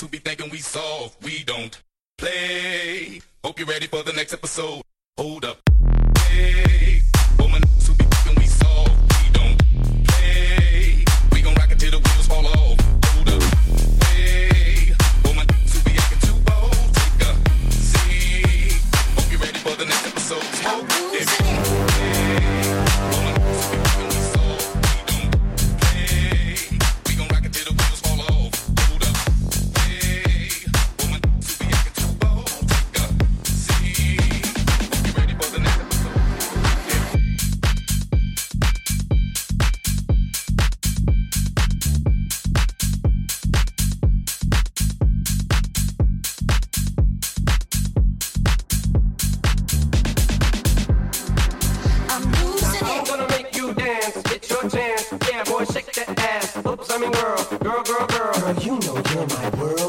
who be thinking we soft, we don't play. Hope you're ready for the next episode. Hold up. Girl, you know you're my world.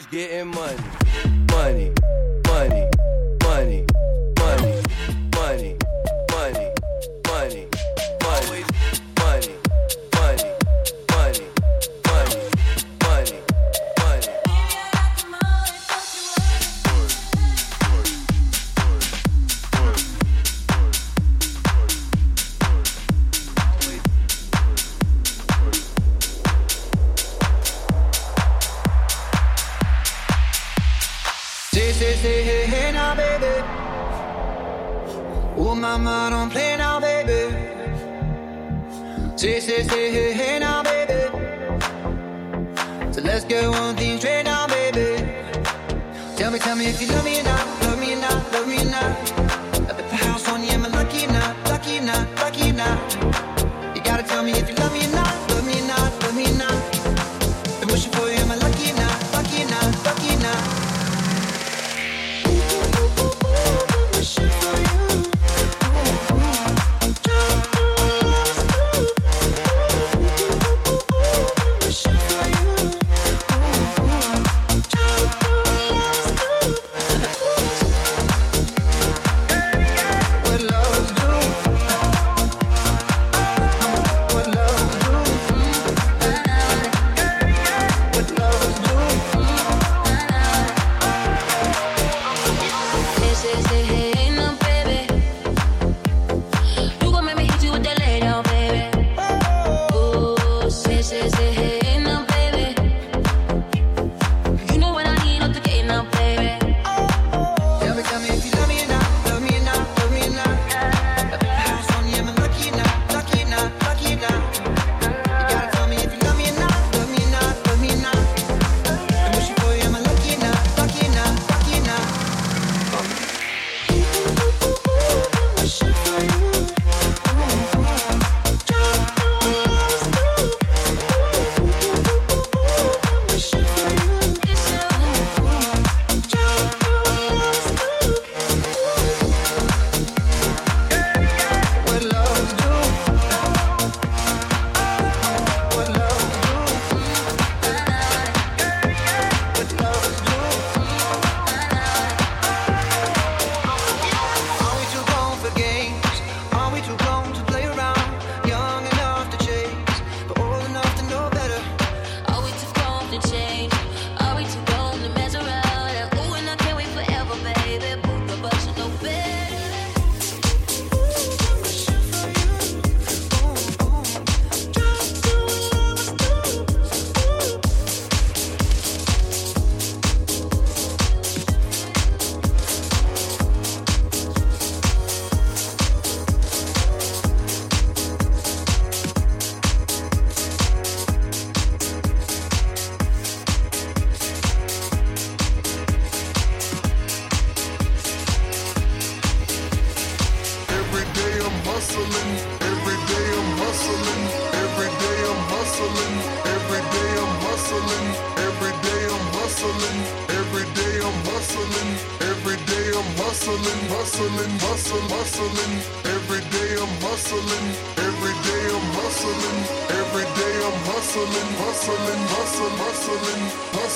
always getting money, money.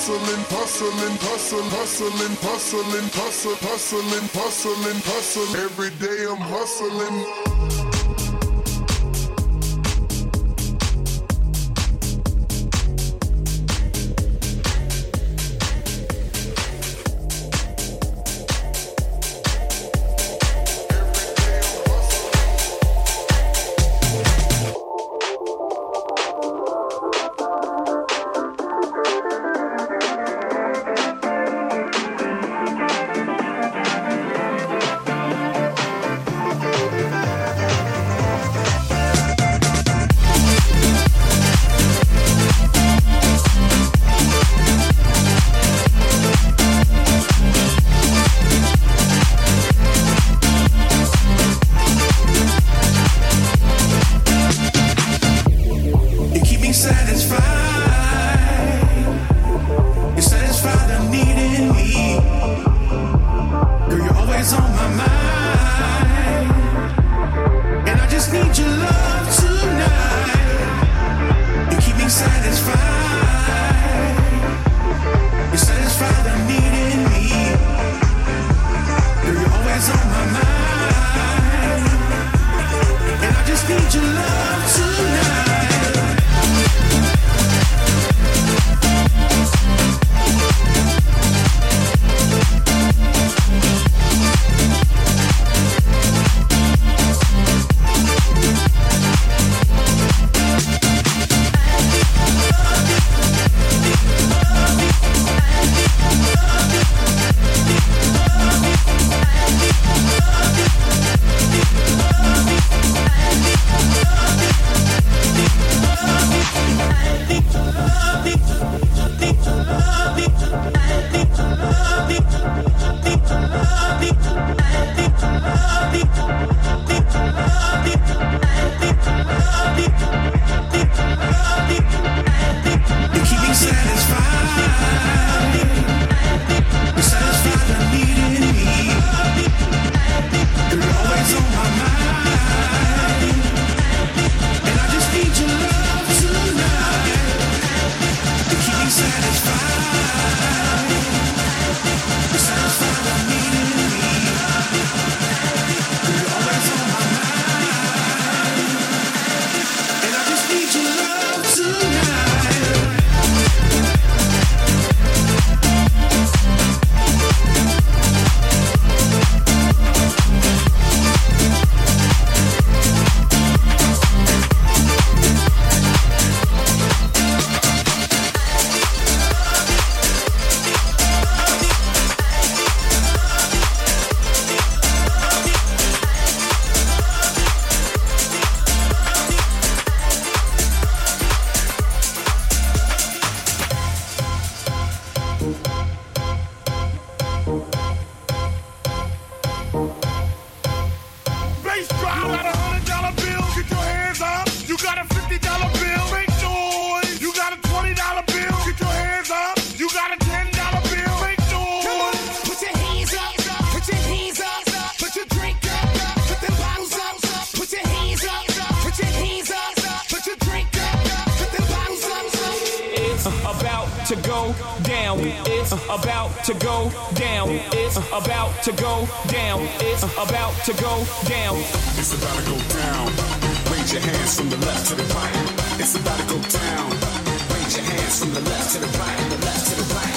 hustling, hustling, hustling, hustling, hustling, hustling, hustling, hustling, hustling. Every day I'm hustling. About to go down. It's about to go down. It's about to go down. It's about to go down. It's about to go down. Raise your hands from the left to the right. It's about to go down. Raise your hands from the left to the right. The left to the right.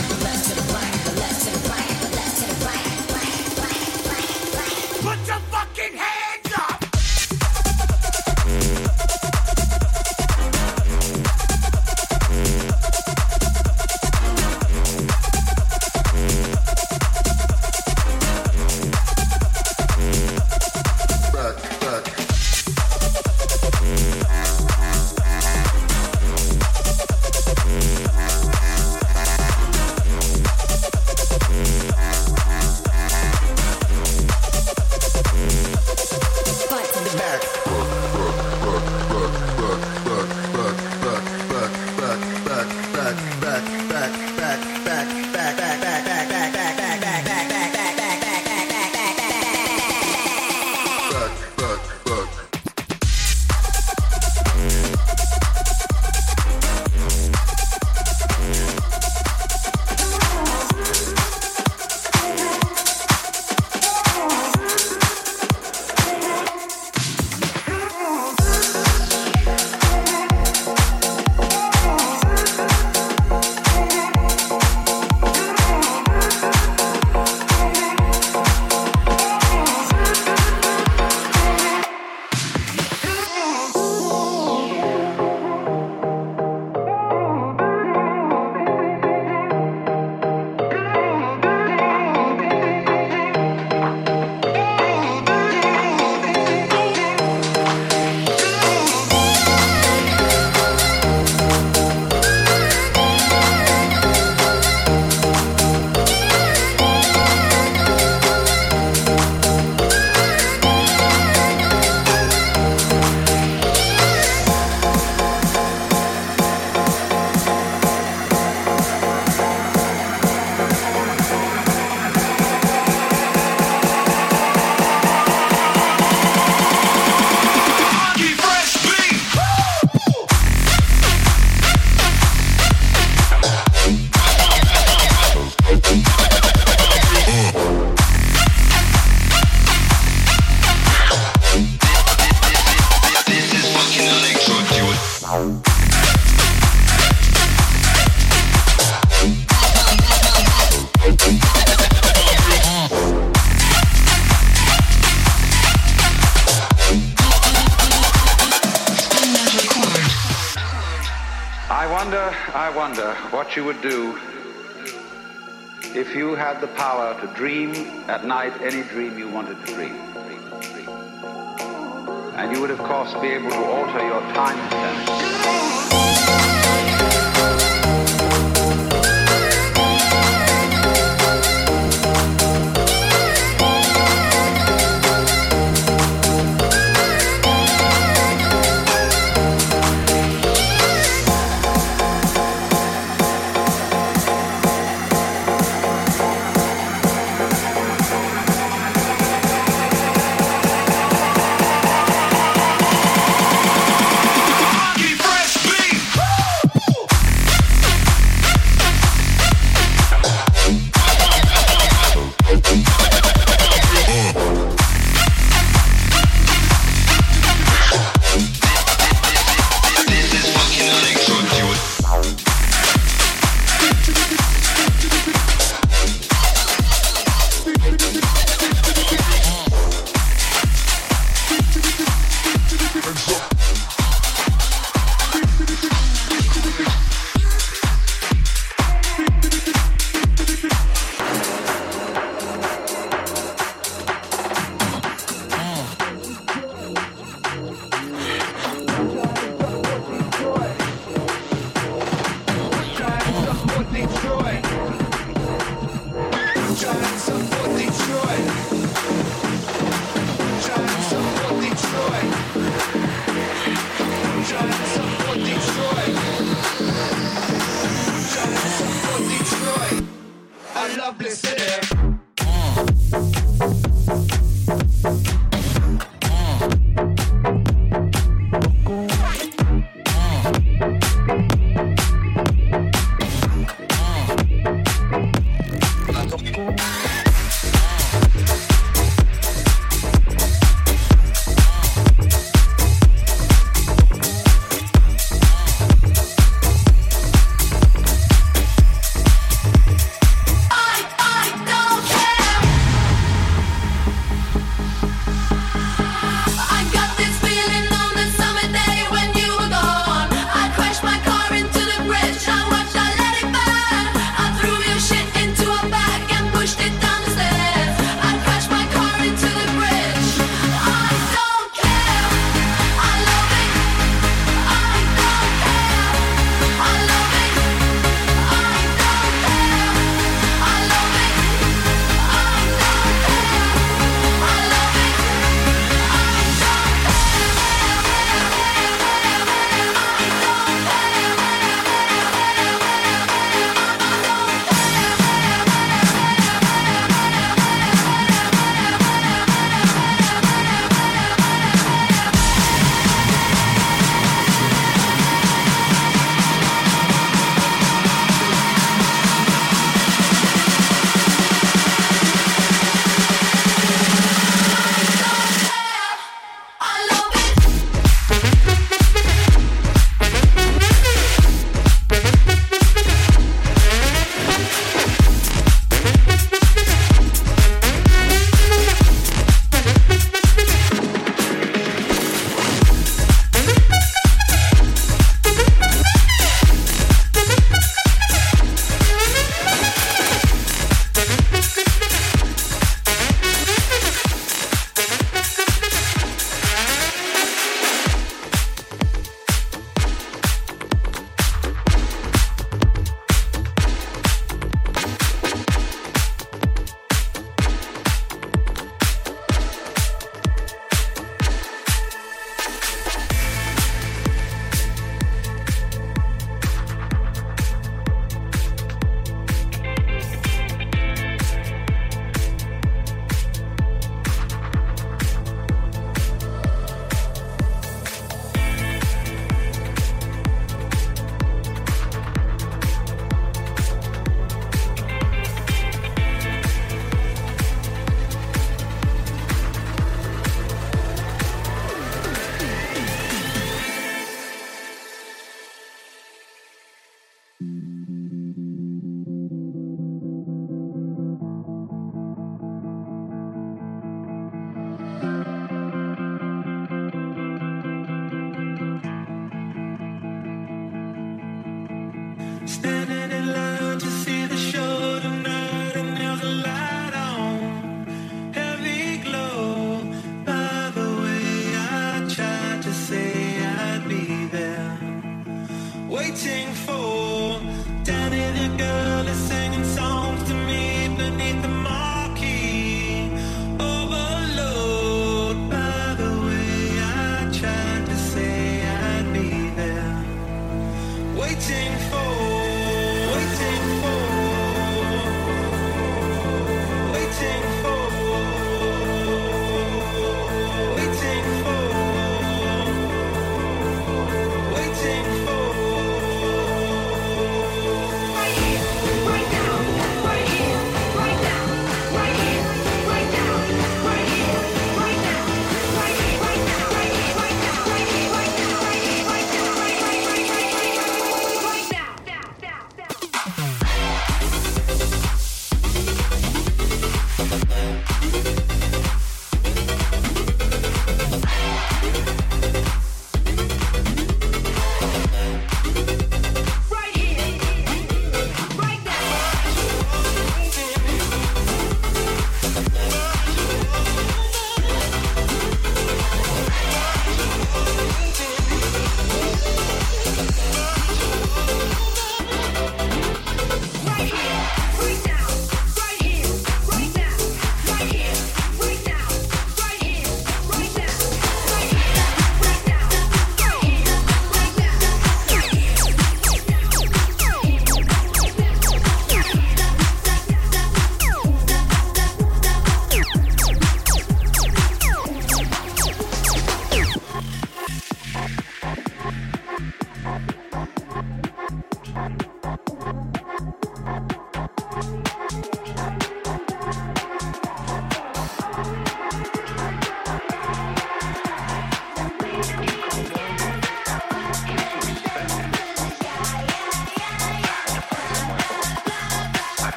What you would do if you had the power to dream at night any dream you wanted to dream. And you would, of course, be able to alter your time sense.